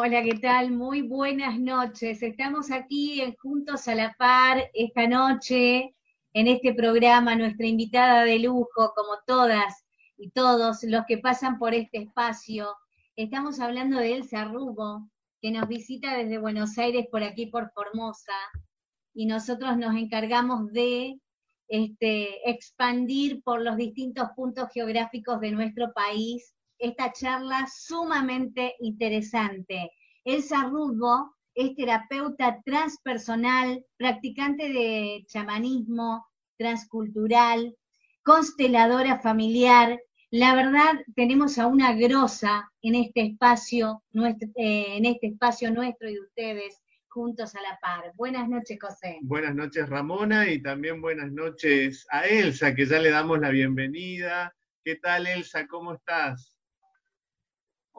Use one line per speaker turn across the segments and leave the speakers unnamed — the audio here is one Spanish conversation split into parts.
Hola, ¿qué tal? Muy buenas noches. Estamos aquí en Juntos a la Par esta noche en este programa, nuestra invitada de lujo, como todas y todos los que pasan por este espacio. Estamos hablando de Elsa Rubo, que nos visita desde Buenos Aires por aquí por Formosa, y nosotros nos encargamos de este, expandir por los distintos puntos geográficos de nuestro país esta charla sumamente interesante. Elsa Rudbo es terapeuta transpersonal, practicante de chamanismo transcultural, consteladora familiar. La verdad, tenemos a una grosa en este espacio, eh, en este espacio nuestro y de ustedes, juntos a la par. Buenas noches, José.
Buenas noches, Ramona, y también buenas noches a Elsa, que ya le damos la bienvenida. ¿Qué tal, Elsa? ¿Cómo estás?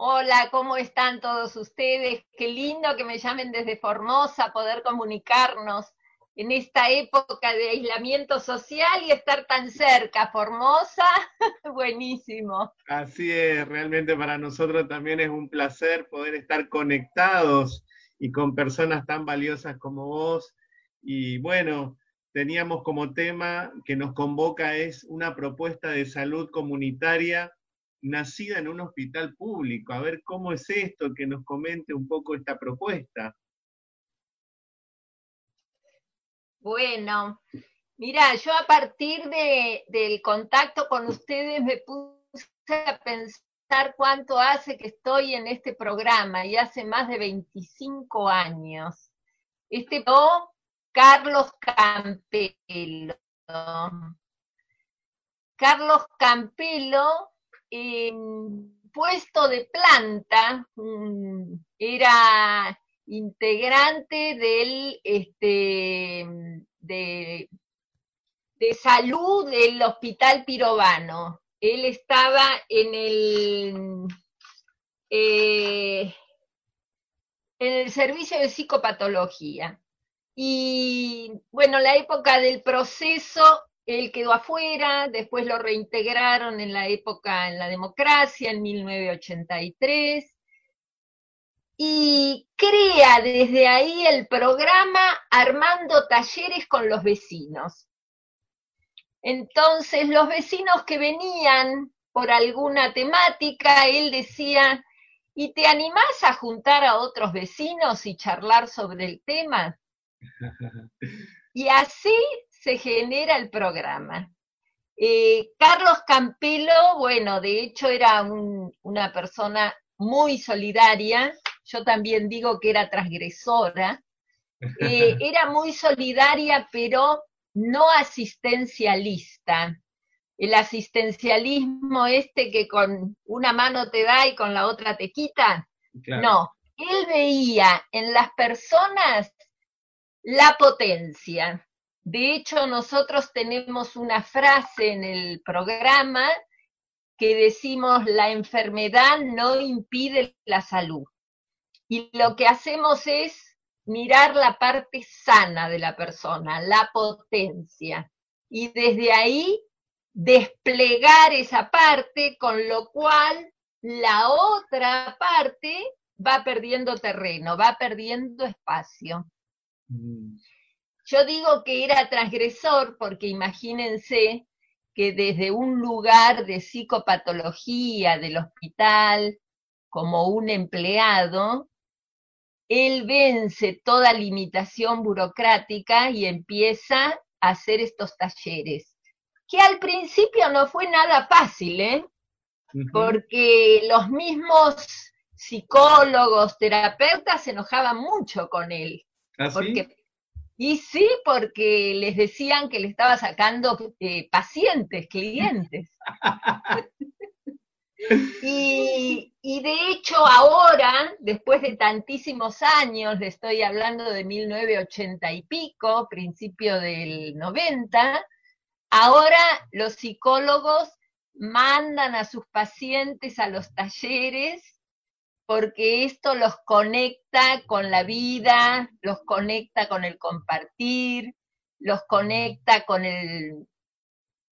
Hola, ¿cómo están todos ustedes? Qué lindo que me llamen desde Formosa, poder comunicarnos en esta época de aislamiento social y estar tan cerca. Formosa, buenísimo.
Así es, realmente para nosotros también es un placer poder estar conectados y con personas tan valiosas como vos. Y bueno, teníamos como tema que nos convoca es una propuesta de salud comunitaria nacida en un hospital público. A ver cómo es esto, que nos comente un poco esta propuesta.
Bueno, mira, yo a partir de, del contacto con ustedes me puse a pensar cuánto hace que estoy en este programa y hace más de 25 años. Este no, Carlos Campelo. Carlos Campelo puesto de planta, era integrante del este, de, salud del Hospital Pirovano. Él estaba en el eh, en el servicio de psicopatología. Y bueno, la época del proceso él quedó afuera, después lo reintegraron en la época, en la democracia, en 1983, y crea desde ahí el programa Armando Talleres con los vecinos. Entonces, los vecinos que venían por alguna temática, él decía, ¿y te animás a juntar a otros vecinos y charlar sobre el tema? Y así se genera el programa. Eh, Carlos Campelo, bueno, de hecho era una persona muy solidaria, yo también digo que era transgresora, eh, era muy solidaria, pero no asistencialista. El asistencialismo este que con una mano te da y con la otra te quita. No, él veía en las personas la potencia. De hecho, nosotros tenemos una frase en el programa que decimos, la enfermedad no impide la salud. Y lo que hacemos es mirar la parte sana de la persona, la potencia. Y desde ahí desplegar esa parte, con lo cual la otra parte va perdiendo terreno, va perdiendo espacio. Mm. Yo digo que era transgresor porque imagínense que desde un lugar de psicopatología del hospital, como un empleado, él vence toda limitación burocrática y empieza a hacer estos talleres, que al principio no fue nada fácil, ¿eh? Porque los mismos psicólogos, terapeutas se enojaban mucho con él.
¿Ah,
porque y sí, porque les decían que le estaba sacando eh, pacientes, clientes. y, y, de hecho ahora, después de tantísimos años, le estoy hablando de 1980 y pico, principio del 90, ahora los psicólogos mandan a sus pacientes a los talleres porque esto los conecta con la vida, los conecta con el compartir, los conecta con el,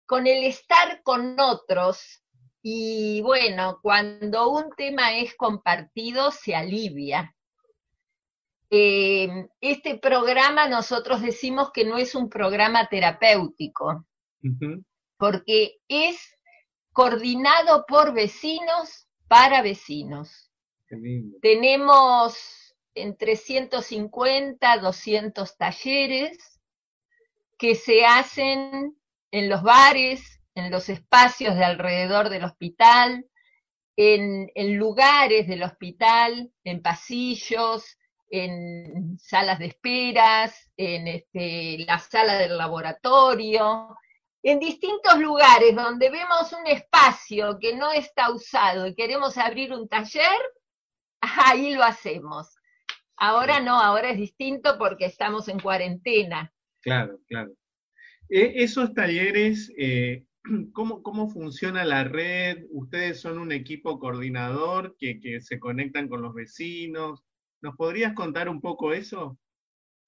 con el estar con otros Y bueno, cuando un tema es compartido, se alivia. Eh, este programa nosotros decimos que no es un programa terapéutico, porque es coordinado por vecinos para vecinos. Tenemos entre 150, 200 talleres que se hacen en los bares, en los espacios de alrededor del hospital, en, lugares del hospital, en pasillos, en salas de esperas, en este, la sala del laboratorio, en distintos lugares donde vemos un espacio que no está usado y queremos abrir un taller, ahí lo hacemos. Ahora no, ahora es distinto porque estamos en cuarentena.
Claro, claro. E, esos talleres, eh, ¿cómo, ¿cómo, funciona la red? ¿Ustedes son un equipo coordinador que, que se conectan con los vecinos? ¿Nos podrías contar un poco eso?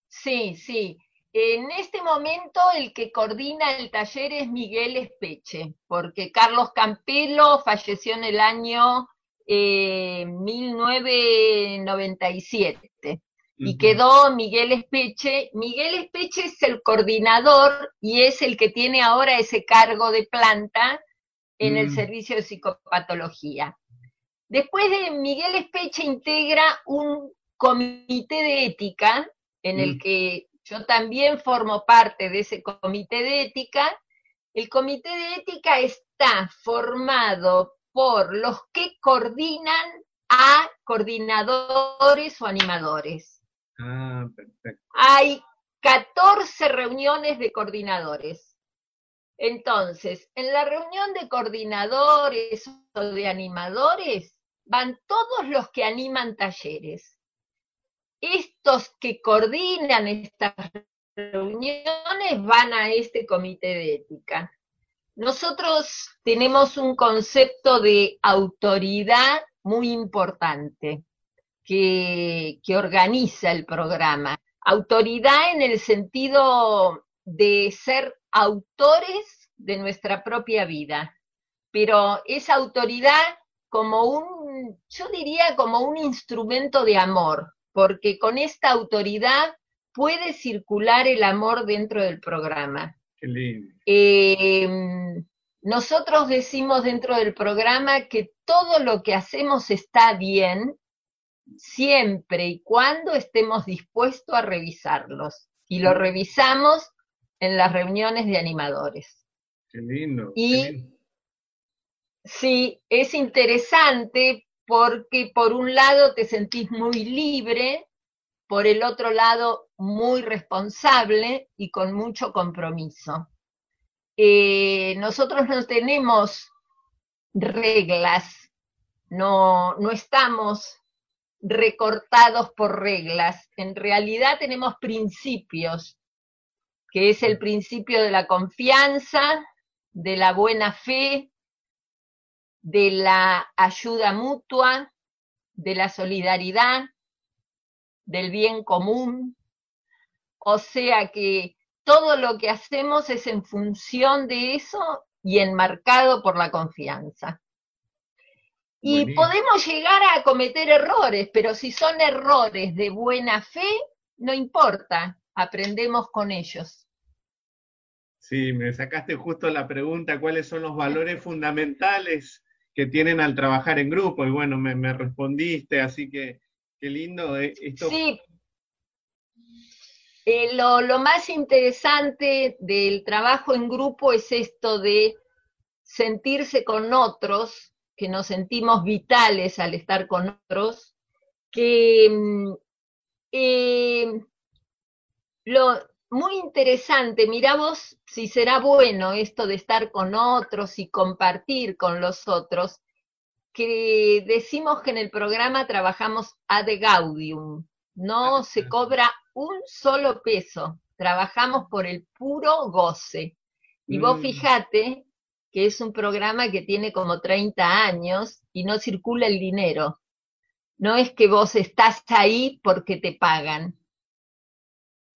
Sí, sí. En este momento el que coordina el taller es Miguel Espeche, porque Carlos Campelo falleció en el año 1997 eh, y quedó Miguel Espeche. Miguel Espeche es el coordinador y es el que tiene ahora ese cargo de planta en el mm. servicio de psicopatología. Después de Miguel Espeche integra un comité de ética en el mm. que yo también formo parte de ese comité de ética. El comité de ética está formado por los que coordinan a coordinadores o animadores.
Ah, perfecto.
Hay 14 reuniones de coordinadores. Entonces, en la reunión de coordinadores o de animadores van todos los que animan talleres. Estos que coordinan estas reuniones van a este comité de ética. Nosotros tenemos un concepto de autoridad muy importante que, organiza el programa. Autoridad en el sentido de ser autores de nuestra propia vida, pero esa autoridad como un, yo diría como un instrumento de amor, porque con esta autoridad puede circular el amor dentro del programa. Eh, nosotros decimos dentro del programa que todo lo que hacemos está bien siempre y cuando estemos dispuestos a revisarlos. Y lo revisamos en las reuniones de animadores.
Qué lindo.
Y sí, es interesante porque por un lado te sentís muy libre por el otro lado muy responsable y con mucho compromiso. Eh, nosotros no tenemos reglas, no, no estamos recortados por reglas, en realidad tenemos principios, que es el principio de la confianza, de la buena fe, de la ayuda mutua, de la solidaridad, del bien común. O sea que todo lo que hacemos es en función de eso y enmarcado por la confianza. Y podemos llegar a cometer errores, pero si son errores de buena fe, no importa, aprendemos con ellos.
Sí, me sacaste justo la pregunta, ¿cuáles son los valores fundamentales que tienen al trabajar en grupo? Y bueno, me, me respondiste, así que Qué lindo eh, esto.
Sí. Eh, lo, lo más interesante del trabajo en grupo es esto de sentirse con otros, que nos sentimos vitales al estar con otros, que mm, eh, lo muy interesante, mira vos si será bueno esto de estar con otros y compartir con los otros, que decimos que en el programa trabajamos ad gaudium, no se cobra un solo peso, trabajamos por el puro goce. Y vos mm. fijate que es un programa que tiene como 30 años y no circula el dinero. No es que vos estás ahí porque te pagan.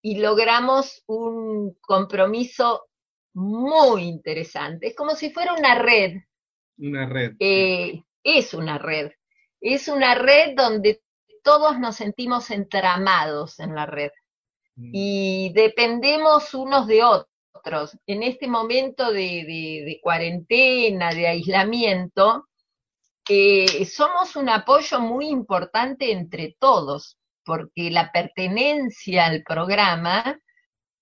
Y logramos un compromiso muy interesante. Es como si fuera una red
Una red.
Eh, es una red. Es una red donde todos nos sentimos entramados en la red mm. y dependemos unos de otros. En este momento de, cuarentena, de aislamiento, eh, somos un apoyo muy importante entre todos, porque la pertenencia al programa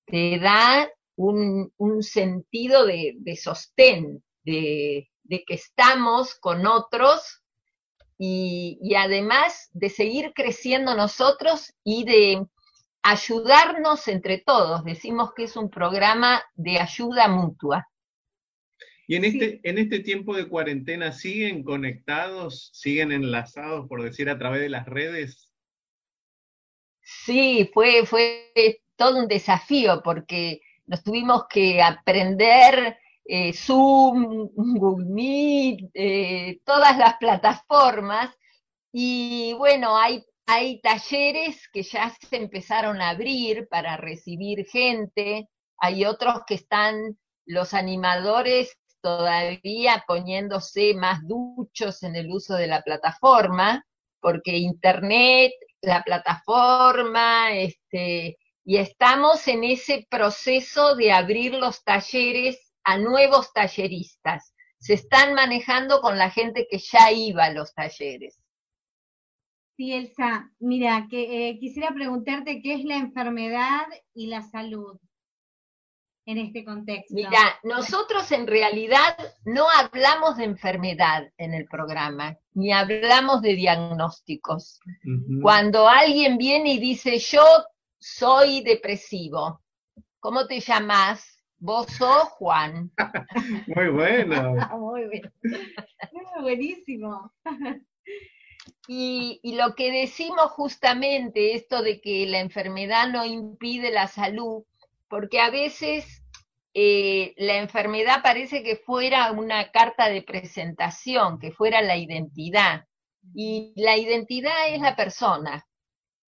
te da un, sentido de, sostén, de, que estamos con otros y, además de seguir creciendo nosotros y de ayudarnos entre todos. Decimos que es un programa de ayuda mutua.
Y en este, en este tiempo de cuarentena, ¿siguen conectados, siguen enlazados, por decir, a través de las redes?
Sí, fue, fue todo un desafío porque nos tuvimos que aprender eh, Zoom, Google Meet, eh, todas las plataformas. Y bueno, hay, hay talleres que ya se empezaron a abrir para recibir gente, hay otros que están los animadores todavía poniéndose más duchos en el uso de la plataforma, porque Internet, la plataforma, este, y estamos en ese proceso de abrir los talleres a nuevos talleristas. Se están manejando con la gente que ya iba a los talleres.
Sí, Elsa, mira, que, eh, quisiera preguntarte qué es la enfermedad y la salud en este contexto.
Mira, nosotros en realidad no hablamos de enfermedad en el programa, ni hablamos de diagnósticos. Cuando alguien viene y dice, yo soy depresivo, ¿cómo te llamas? Vos sos Juan.
Muy bueno.
Muy bien. Buenísimo.
Y, lo que decimos justamente, esto de que la enfermedad no impide la salud, porque a veces eh, la enfermedad parece que fuera una carta de presentación, que fuera la identidad. Y la identidad es la persona.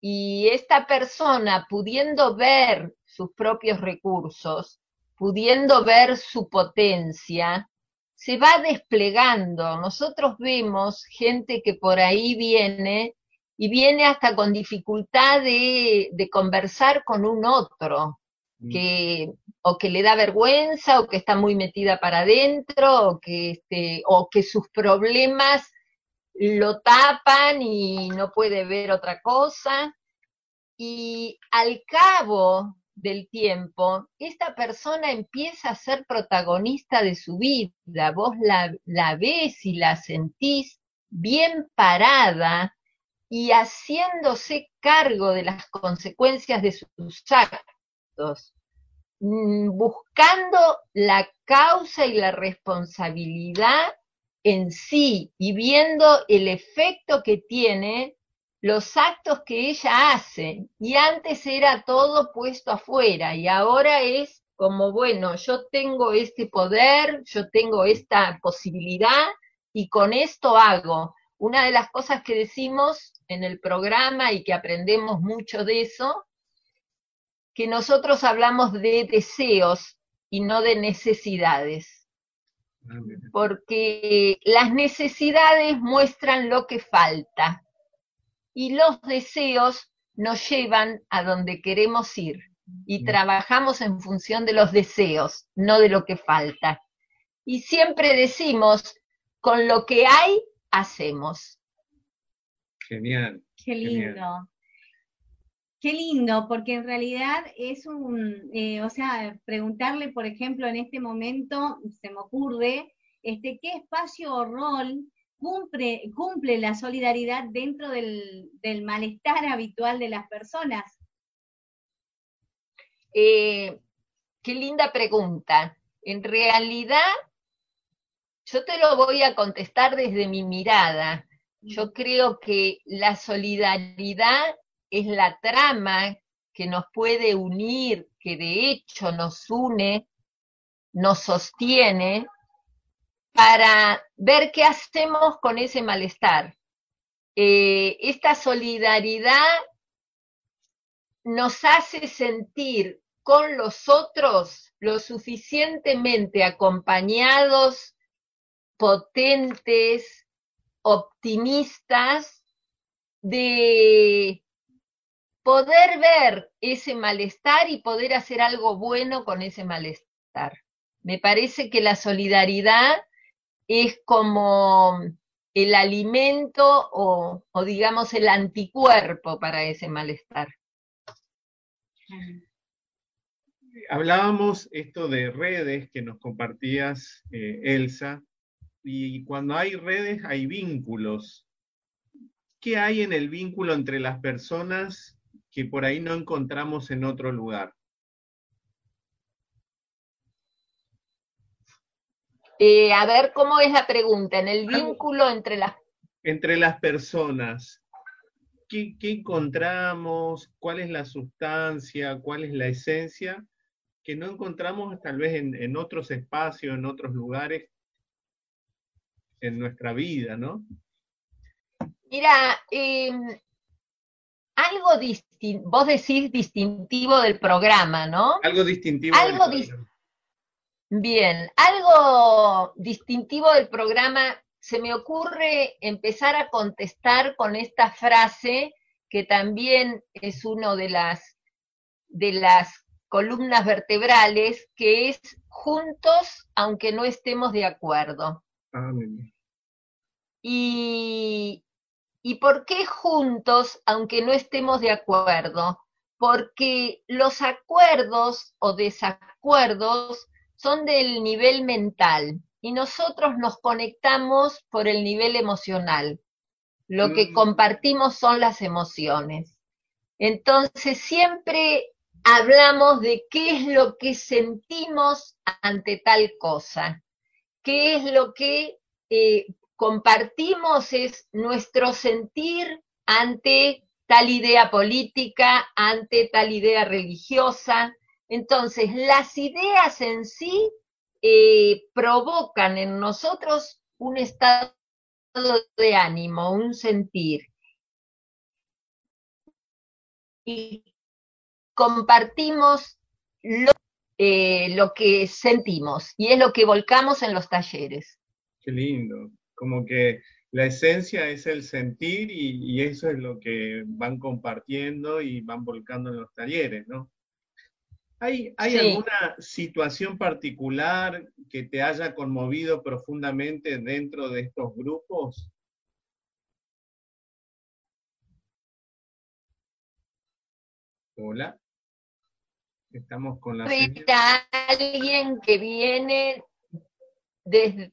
Y esta persona, pudiendo ver sus propios recursos, pudiendo ver su potencia, se va desplegando. Nosotros vemos gente que por ahí viene y viene hasta con dificultad de, conversar con un otro, mm. que o que le da vergüenza, o que está muy metida para adentro, o que, este, o que sus problemas lo tapan y no puede ver otra cosa. Y al cabo del tiempo, esta persona empieza a ser protagonista de su vida. Vos la, la ves y la sentís bien parada y haciéndose cargo de las consecuencias de sus actos, mm, buscando la causa y la responsabilidad en sí y viendo el efecto que tiene los actos que ella hace. Y antes era todo puesto afuera y ahora es como, bueno, yo tengo este poder, yo tengo esta posibilidad y con esto hago. Una de las cosas que decimos en el programa y que aprendemos mucho de eso, que nosotros hablamos de deseos y no de necesidades. Ah, Porque las necesidades muestran lo que falta y los deseos nos llevan a donde queremos ir y trabajamos en función de los deseos, no de lo que falta. Y siempre decimos, con lo que hay, hacemos.
Genial.
Qué lindo. Qué lindo, porque en realidad es un, eh, o sea, preguntarle, por ejemplo, en este momento, se me ocurre, este, ¿qué espacio o rol cumple, cumple la solidaridad dentro del, malestar habitual de las personas?
Eh, qué linda pregunta. En realidad, yo te lo voy a contestar desde mi mirada. Yo creo que la solidaridad es la trama que nos puede unir, que de hecho nos une, nos sostiene para ver qué hacemos con ese malestar. Eh, esta solidaridad nos hace sentir con los otros lo suficientemente acompañados potentes, optimistas, de poder ver ese malestar y poder hacer algo bueno con ese malestar. Me parece que la solidaridad es como el alimento o, digamos el anticuerpo para ese malestar.
Hablábamos esto de redes que nos compartías, eh, Elsa, y cuando hay redes hay vínculos. ¿Qué hay en el vínculo entre las personas que por ahí no encontramos en otro lugar?
Eh, a ver, ¿cómo es la pregunta? En el vínculo entre las...
Entre las personas. ¿Qué, encontramos? ¿Cuál es la sustancia? ¿Cuál es la esencia? Que no encontramos tal vez en, otros espacios, en otros lugares, en nuestra vida, ¿no?
Mira, em, algo distinto, vos decís distintivo del programa, ¿no?
Algo distintivo.
Algo distintivo Bien, algo distintivo del programa, se me ocurre empezar a contestar con esta frase que también es una de las, de las columnas vertebrales, que es juntos aunque no estemos de acuerdo. y, ¿Y por qué juntos aunque no estemos de acuerdo? Porque los acuerdos o desacuerdos son del nivel mental y nosotros nos conectamos por el nivel emocional. Lo que mm. compartimos son las emociones. Entonces siempre hablamos de qué es lo que sentimos ante tal cosa, qué es lo que eh, compartimos, es nuestro sentir ante tal idea política, ante tal idea religiosa, entonces, las ideas en sí eh, provocan en nosotros un estado de ánimo, un sentir. Y compartimos lo, eh, lo que sentimos y es lo que volcamos en los talleres.
Qué lindo, como que la esencia es el sentir y, y, eso es lo que van compartiendo y van volcando en los talleres, ¿no? ¿Hay, alguna situación particular que te haya conmovido profundamente dentro de estos grupos? Hola. Estamos con la...
alguien que viene desde...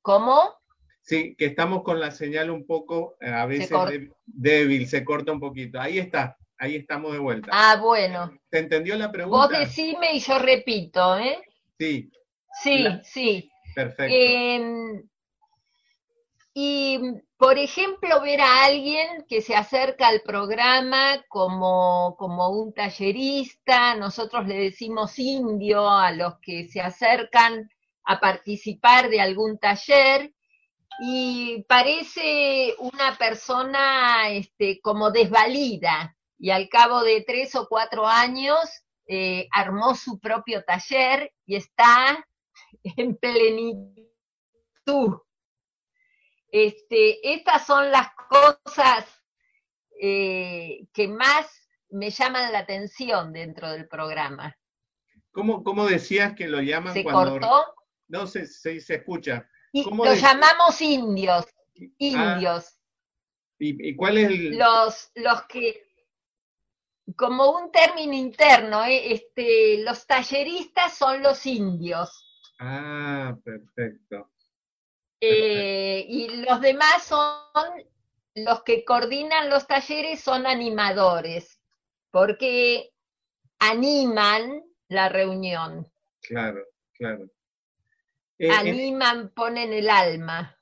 ¿Cómo?
Sí, que estamos con la señal un poco, eh, a veces débil, se corta un poquito. Ahí está. Ahí estamos de vuelta.
Ah, bueno.
¿Se entendió la pregunta?
Vos decime y yo repito, ¿eh?
Sí.
Sí, sí.
Perfecto.
Em, y, por ejemplo, ver a alguien que se acerca al programa como, como un tallerista, nosotros le decimos indio a los que se acercan a participar de algún taller, y parece una persona este, como desvalida, y al cabo de tres o cuatro años eh, armó su propio taller y está en plenitud. Este, estas son las cosas eh, que más me llaman la atención dentro del programa.
¿Cómo, cómo decías que lo llaman
¿Se cortó?
No, se, se, escucha.
lo llamamos indios, ah. indios.
¿Y, cuál es el...?
Los, los que como un término interno, ¿eh? este, los talleristas son los indios.
Ah, perfecto.
Eh, y los demás son los que coordinan los talleres son animadores, porque animan la reunión.
Claro, claro.
Eh, animan, ponen el alma,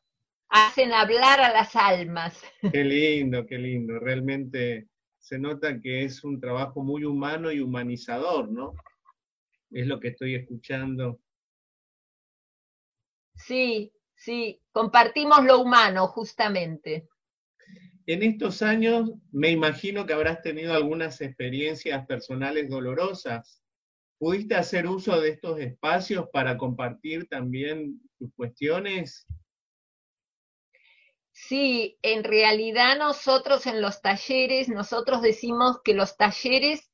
hacen hablar a las almas.
Qué lindo, qué lindo. Realmente se nota que es un trabajo muy humano y humanizador, ¿no? Es lo que estoy escuchando.
Sí, sí, compartimos lo humano, justamente.
En estos años me imagino que habrás tenido algunas experiencias personales dolorosas. ¿Pudiste hacer uso de estos espacios para compartir también tus cuestiones
Sí, en realidad nosotros en los talleres, nosotros decimos que los talleres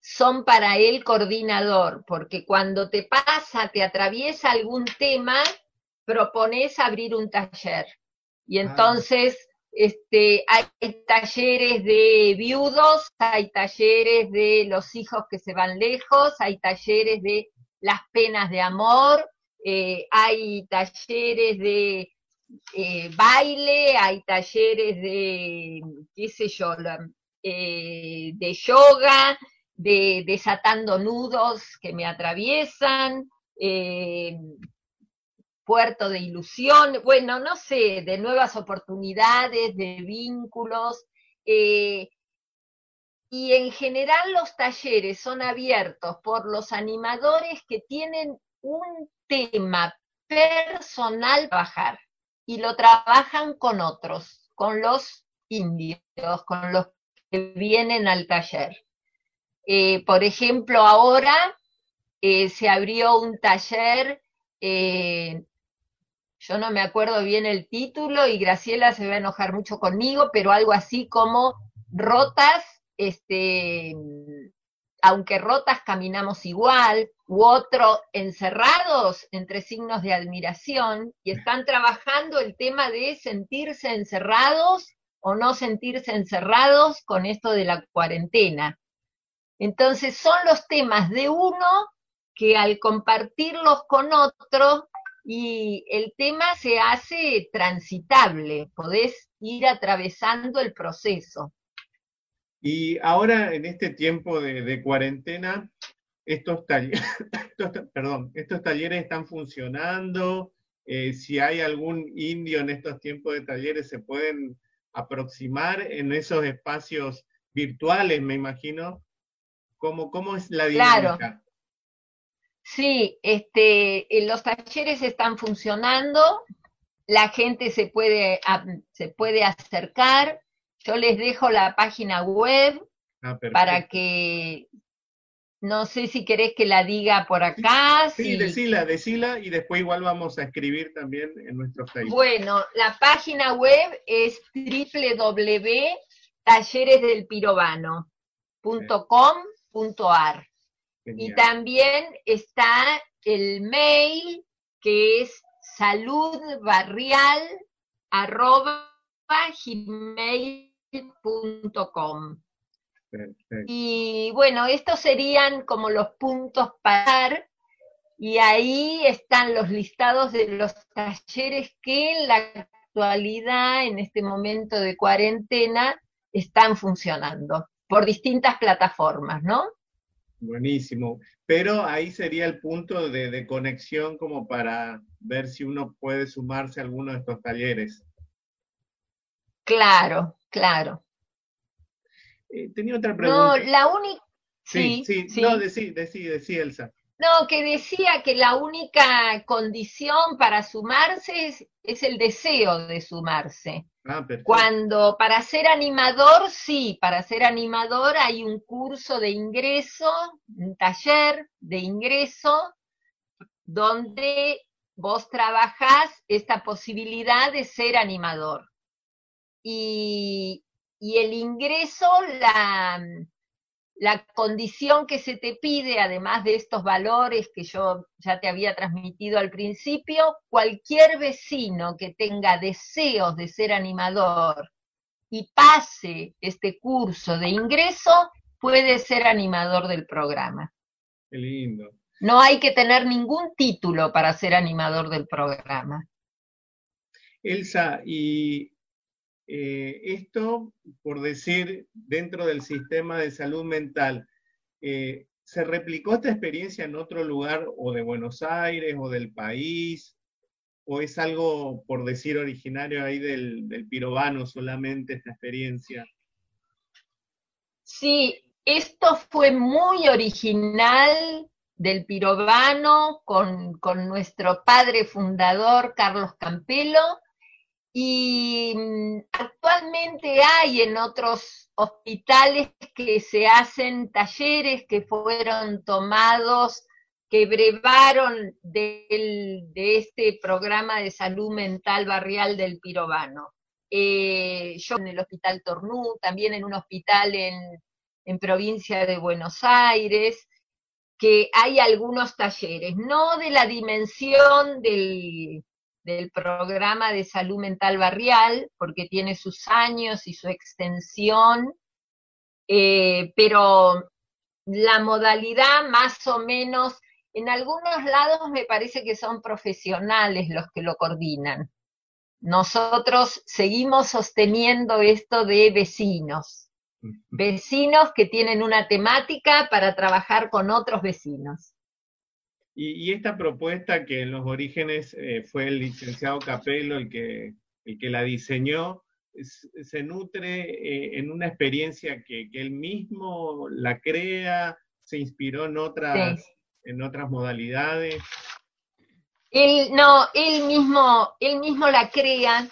son para el coordinador, porque cuando te pasa, te atraviesa algún tema, propones abrir un taller. Y entonces este, hay talleres de viudos, hay talleres de los hijos que se van lejos, hay talleres de las penas de amor, eh, hay talleres de eh, baile, hay talleres de, qué sé yo, eh, de yoga, de desatando nudos que me atraviesan, puerto de ilusión, bueno, no sé, de nuevas oportunidades, de vínculos. y en general los talleres son abiertos por los animadores que tienen un tema personal bajar y lo trabajan con otros, con los indios, con los que vienen al taller. Eh, por ejemplo, ahora eh, se abrió un taller, eh, yo no me acuerdo bien el título y Graciela se va a enojar mucho conmigo, pero algo así como rotas, este, aunque rotas caminamos igual, u otro encerrados entre signos de admiración, y están trabajando el tema de sentirse encerrados o no sentirse encerrados con esto de la cuarentena. Entonces son los temas de uno que al compartirlos con otro y el tema se hace transitable, podés ir atravesando el proceso.
Y ahora, en este tiempo de, cuarentena, estos talleres, perdón, estos talleres están funcionando. Eh, si hay algún indio en estos tiempos de talleres, se pueden aproximar en esos espacios virtuales, me imagino. ¿Cómo, cómo es la dinámica? Claro.
Sí, este, los talleres están funcionando, la gente se puede, se puede acercar, yo les dejo la página web ah, para que, no sé si querés que la diga por acá.
Sí, si... decila, decila y después igual vamos a escribir también en nuestro Facebook.
Bueno, la página web es www.talleresdelpirovano.com.ar y también está el mail que es saludbarrial.gmail y bueno, estos serían como los puntos para y ahí están los listados de los talleres que en la actualidad, en este momento de cuarentena, están funcionando por distintas plataformas, ¿no?
Buenísimo. Pero ahí sería el punto de, de conexión como para ver si uno puede sumarse a alguno de estos talleres.
Claro, Claro.
Eh, tenía otra pregunta.
No, la única...
Sí, sí, sí, no, decí, decí, decí, Elsa.
No, que decía que la única condición para sumarse es, el deseo de sumarse. Ah, Cuando para ser animador, sí, para ser animador hay un curso de ingreso, un taller de ingreso, donde vos trabajás esta posibilidad de ser animador y, el ingreso, la, la condición que se te pide, además de estos valores que yo ya te había transmitido al principio, cualquier vecino que tenga deseos de ser animador y pase este curso de ingreso, puede ser animador del programa.
Qué lindo.
No hay que tener ningún título para ser animador del programa.
Elsa, y eh, esto, por decir, dentro del sistema de salud mental, eh, ¿se replicó esta experiencia en otro lugar o de Buenos Aires o del país? ¿O es algo, por decir, originario ahí del, del pirobano solamente esta experiencia?
Sí, esto fue muy original del pirobano con, con nuestro padre fundador, Carlos Campelo, y mm, actualmente hay en otros hospitales que se hacen talleres que fueron tomados, que brevaron de este programa de salud mental barrial del Pirobano. Eh, yo en el Hospital Tornú, también en un hospital en, en provincia de Buenos Aires, que hay algunos talleres, no de la dimensión del, del programa de salud mental barrial, porque tiene sus años y su extensión, eh, pero la modalidad más o menos, en algunos lados me parece que son profesionales los que lo coordinan. Nosotros seguimos sosteniendo esto de vecinos, vecinos que tienen una temática para trabajar con otros vecinos.
Y, esta propuesta que en los orígenes eh, fue el licenciado Capello el que, el que la diseñó, se nutre eh, en una experiencia que, él mismo la crea, se inspiró en otras, en otras modalidades.
Él, no, él mismo, él mismo la crea,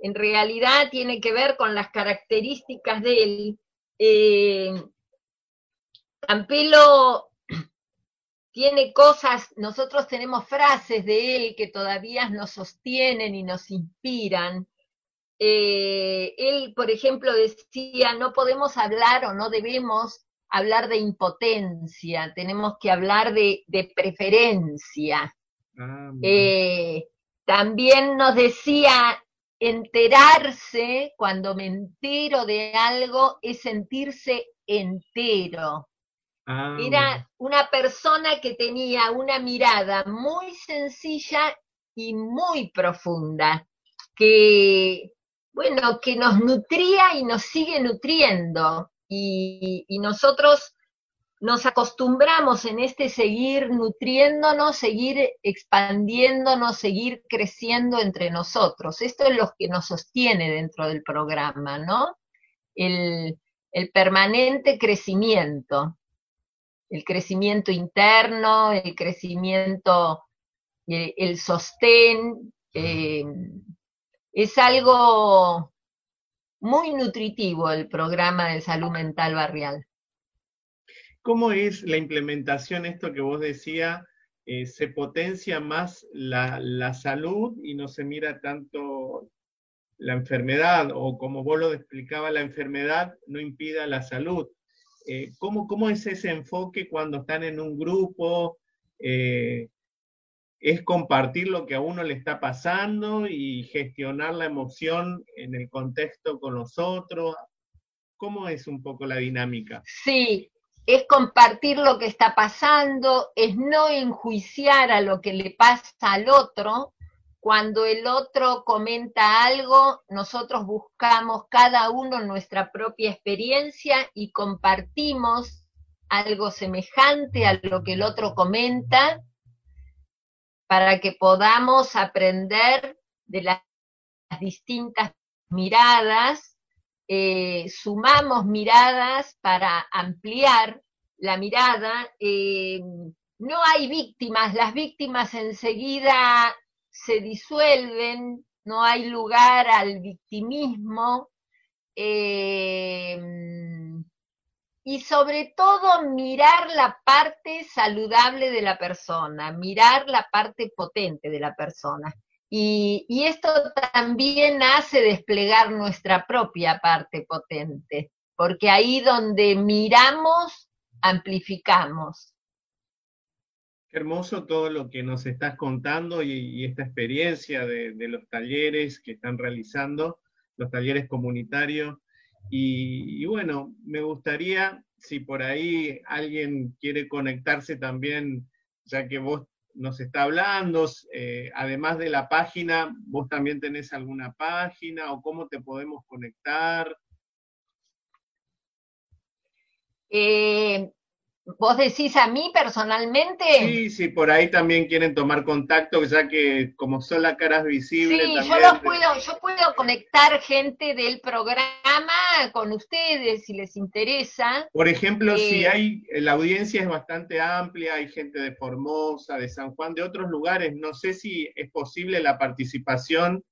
en realidad tiene que ver con las características de él. Eh, Campelo tiene cosas, nosotros tenemos frases de él que todavía nos sostienen y nos inspiran. Eh, él, por ejemplo, decía, no podemos hablar o no debemos hablar de impotencia, tenemos que hablar de, preferencia. Ah, eh, también nos decía, enterarse, cuando me entero de algo, es sentirse entero. Ah, Era una persona que tenía una mirada muy sencilla y muy profunda, que, bueno, que nos nutría y nos sigue nutriendo. Y, y nosotros nos acostumbramos en este seguir nutriéndonos, seguir expandiéndonos, seguir creciendo entre nosotros. Esto es lo que nos sostiene dentro del programa, ¿no? El, el permanente crecimiento el crecimiento interno, el crecimiento, eh, el sostén, eh, es algo muy nutritivo el programa de salud mental barrial.
¿Cómo es la implementación, esto que vos decías, eh, se potencia más la, la, salud y no se mira tanto la enfermedad, o como vos lo explicaba, la enfermedad no impida la salud? Eh, ¿cómo, es ese enfoque cuando están en un grupo? Eh, ¿Es compartir lo que a uno le está pasando y gestionar la emoción en el contexto con los otros? ¿Cómo es un poco la dinámica?
Sí, es compartir lo que está pasando, es no enjuiciar a lo que le pasa al otro, cuando el otro comenta algo, nosotros buscamos cada uno nuestra propia experiencia y compartimos algo semejante a lo que el otro comenta para que podamos aprender de las distintas miradas, eh, sumamos miradas para ampliar la mirada. Eh, no hay víctimas, las víctimas enseguida se disuelven, no hay lugar al victimismo, em, y sobre todo mirar la parte saludable de la persona, mirar la parte potente de la persona. Y, y, esto también hace desplegar nuestra propia parte potente, porque ahí donde miramos, amplificamos.
Hermoso todo lo que nos estás contando y, esta experiencia de, los talleres que están realizando, los talleres comunitarios. Y, bueno, me gustaría, si por ahí alguien quiere conectarse también, ya que vos nos está hablando, eh, además de la página, vos también tenés alguna página o cómo te podemos conectar.
Eh, ¿Vos decís a mí personalmente?
Sí, sí, por ahí también quieren tomar contacto, ya que como son las caras visibles.
Sí, yo los puedo, yo puedo conectar gente del programa con ustedes si les interesa.
Por ejemplo, si eh, hay, la audiencia es bastante amplia, hay gente de Formosa, de San Juan, de otros lugares, no sé si es posible la participación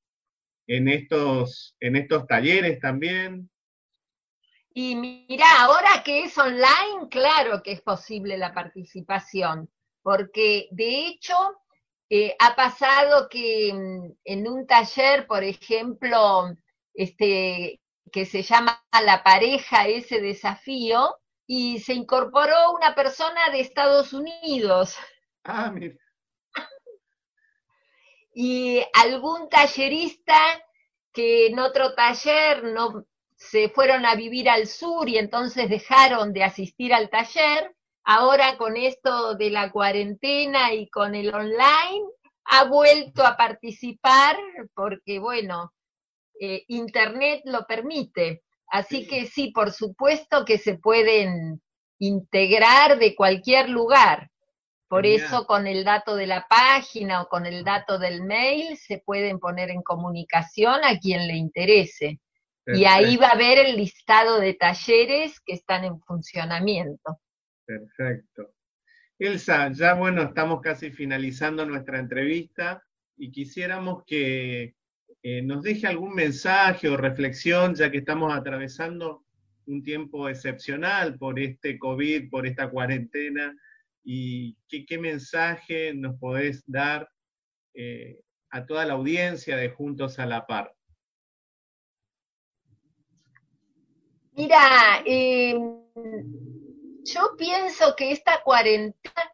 en estos, en estos talleres también.
Y mira, ahora que es online, claro que es posible la participación. porque de hecho eh, ha pasado que mm, en un taller, por ejemplo, este, que se llama La pareja, ese desafío, y se incorporó una persona de Estados Unidos.
Ah, mira.
Y algún tallerista que en otro taller no se fueron a vivir al sur y entonces dejaron de asistir al taller, ahora con esto de la cuarentena y con el online, ha vuelto a participar porque, bueno, eh, Internet lo permite. Así que sí, por supuesto que se pueden integrar de cualquier lugar. Por eso con el dato de la página o con el dato del mail se pueden poner en comunicación a quien le interese. Y ahí va a haber el listado de talleres que están en funcionamiento.
Perfecto. Elsa, ya bueno, estamos casi finalizando nuestra entrevista y quisiéramos que eh, nos deje algún mensaje o reflexión, ya que estamos atravesando un tiempo excepcional por este COVID, por esta cuarentena, y qué, mensaje nos podés dar eh, a toda la audiencia de Juntos a la Par.
Mira, em, yo pienso que esta cuarentena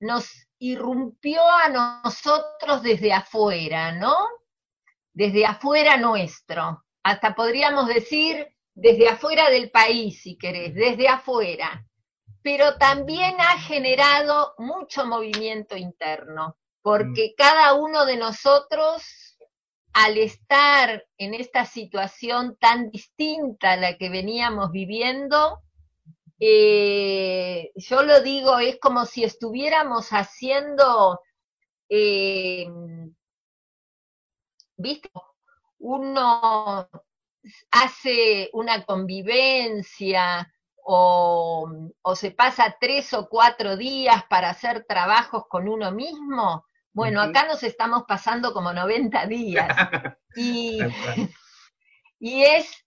nos irrumpió a nosotros desde afuera, ¿no? Desde afuera nuestro. Hasta podríamos decir desde afuera del país, si querés, desde afuera. Pero también ha generado mucho movimiento interno, porque mm. cada uno de nosotros, al estar en esta situación tan distinta a la que veníamos viviendo, eh, yo lo digo, es como si estuviéramos haciendo, eh, ¿viste? Uno hace una convivencia o, se pasa tres o cuatro días para hacer trabajos con uno mismo. Bueno, acá nos estamos pasando como 90 días. y, y es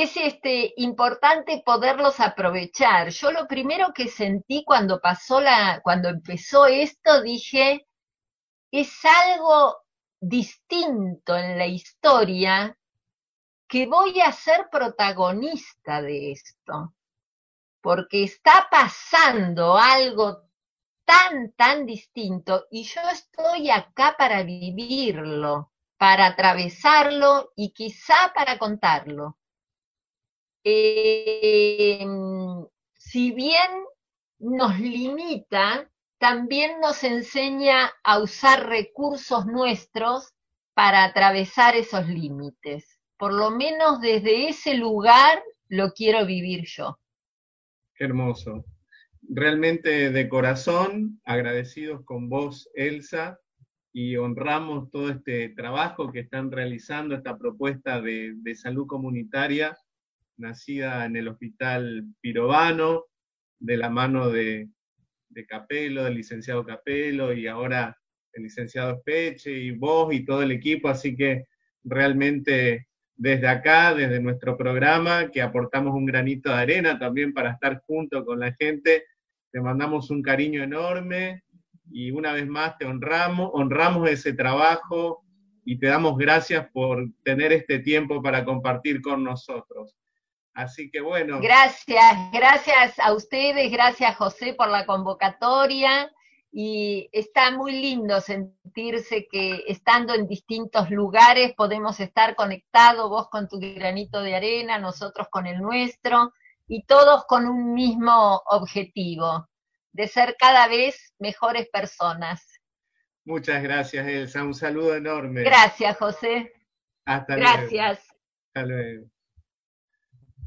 es este, importante poderlos aprovechar. Yo lo primero que sentí cuando pasó la, cuando empezó esto, dije, es algo distinto en la historia que voy a ser protagonista de esto, porque está pasando algo tan, tan distinto y yo estoy acá para vivirlo, para atravesarlo y quizá para contarlo. Eh, si bien nos limita, también nos enseña a usar recursos nuestros para atravesar esos límites. Por lo menos desde ese lugar lo quiero vivir yo.
Hermoso. Realmente de corazón agradecidos con vos, Elsa, y honramos todo este trabajo que están realizando, esta propuesta de, de salud comunitaria nacida en el Hospital Pirovano, de la mano de, Capelo, del licenciado Capelo, y ahora el licenciado Espeche, y vos y todo el equipo, así que realmente desde acá, desde nuestro programa, que aportamos un granito de arena también para estar junto con la gente, te mandamos un cariño enorme y una vez más te honramos, honramos ese trabajo y te damos gracias por tener este tiempo para compartir con nosotros. Así que bueno.
Gracias, gracias a ustedes, gracias José por la convocatoria y está muy lindo sentirse que estando en distintos lugares podemos estar conectados, vos con tu granito de arena, nosotros con el nuestro y todos con un mismo objetivo, de ser cada vez mejores personas.
Muchas gracias, Elsa. Un saludo enorme.
Gracias, José.
Hasta
luego. Gracias.
Hasta luego.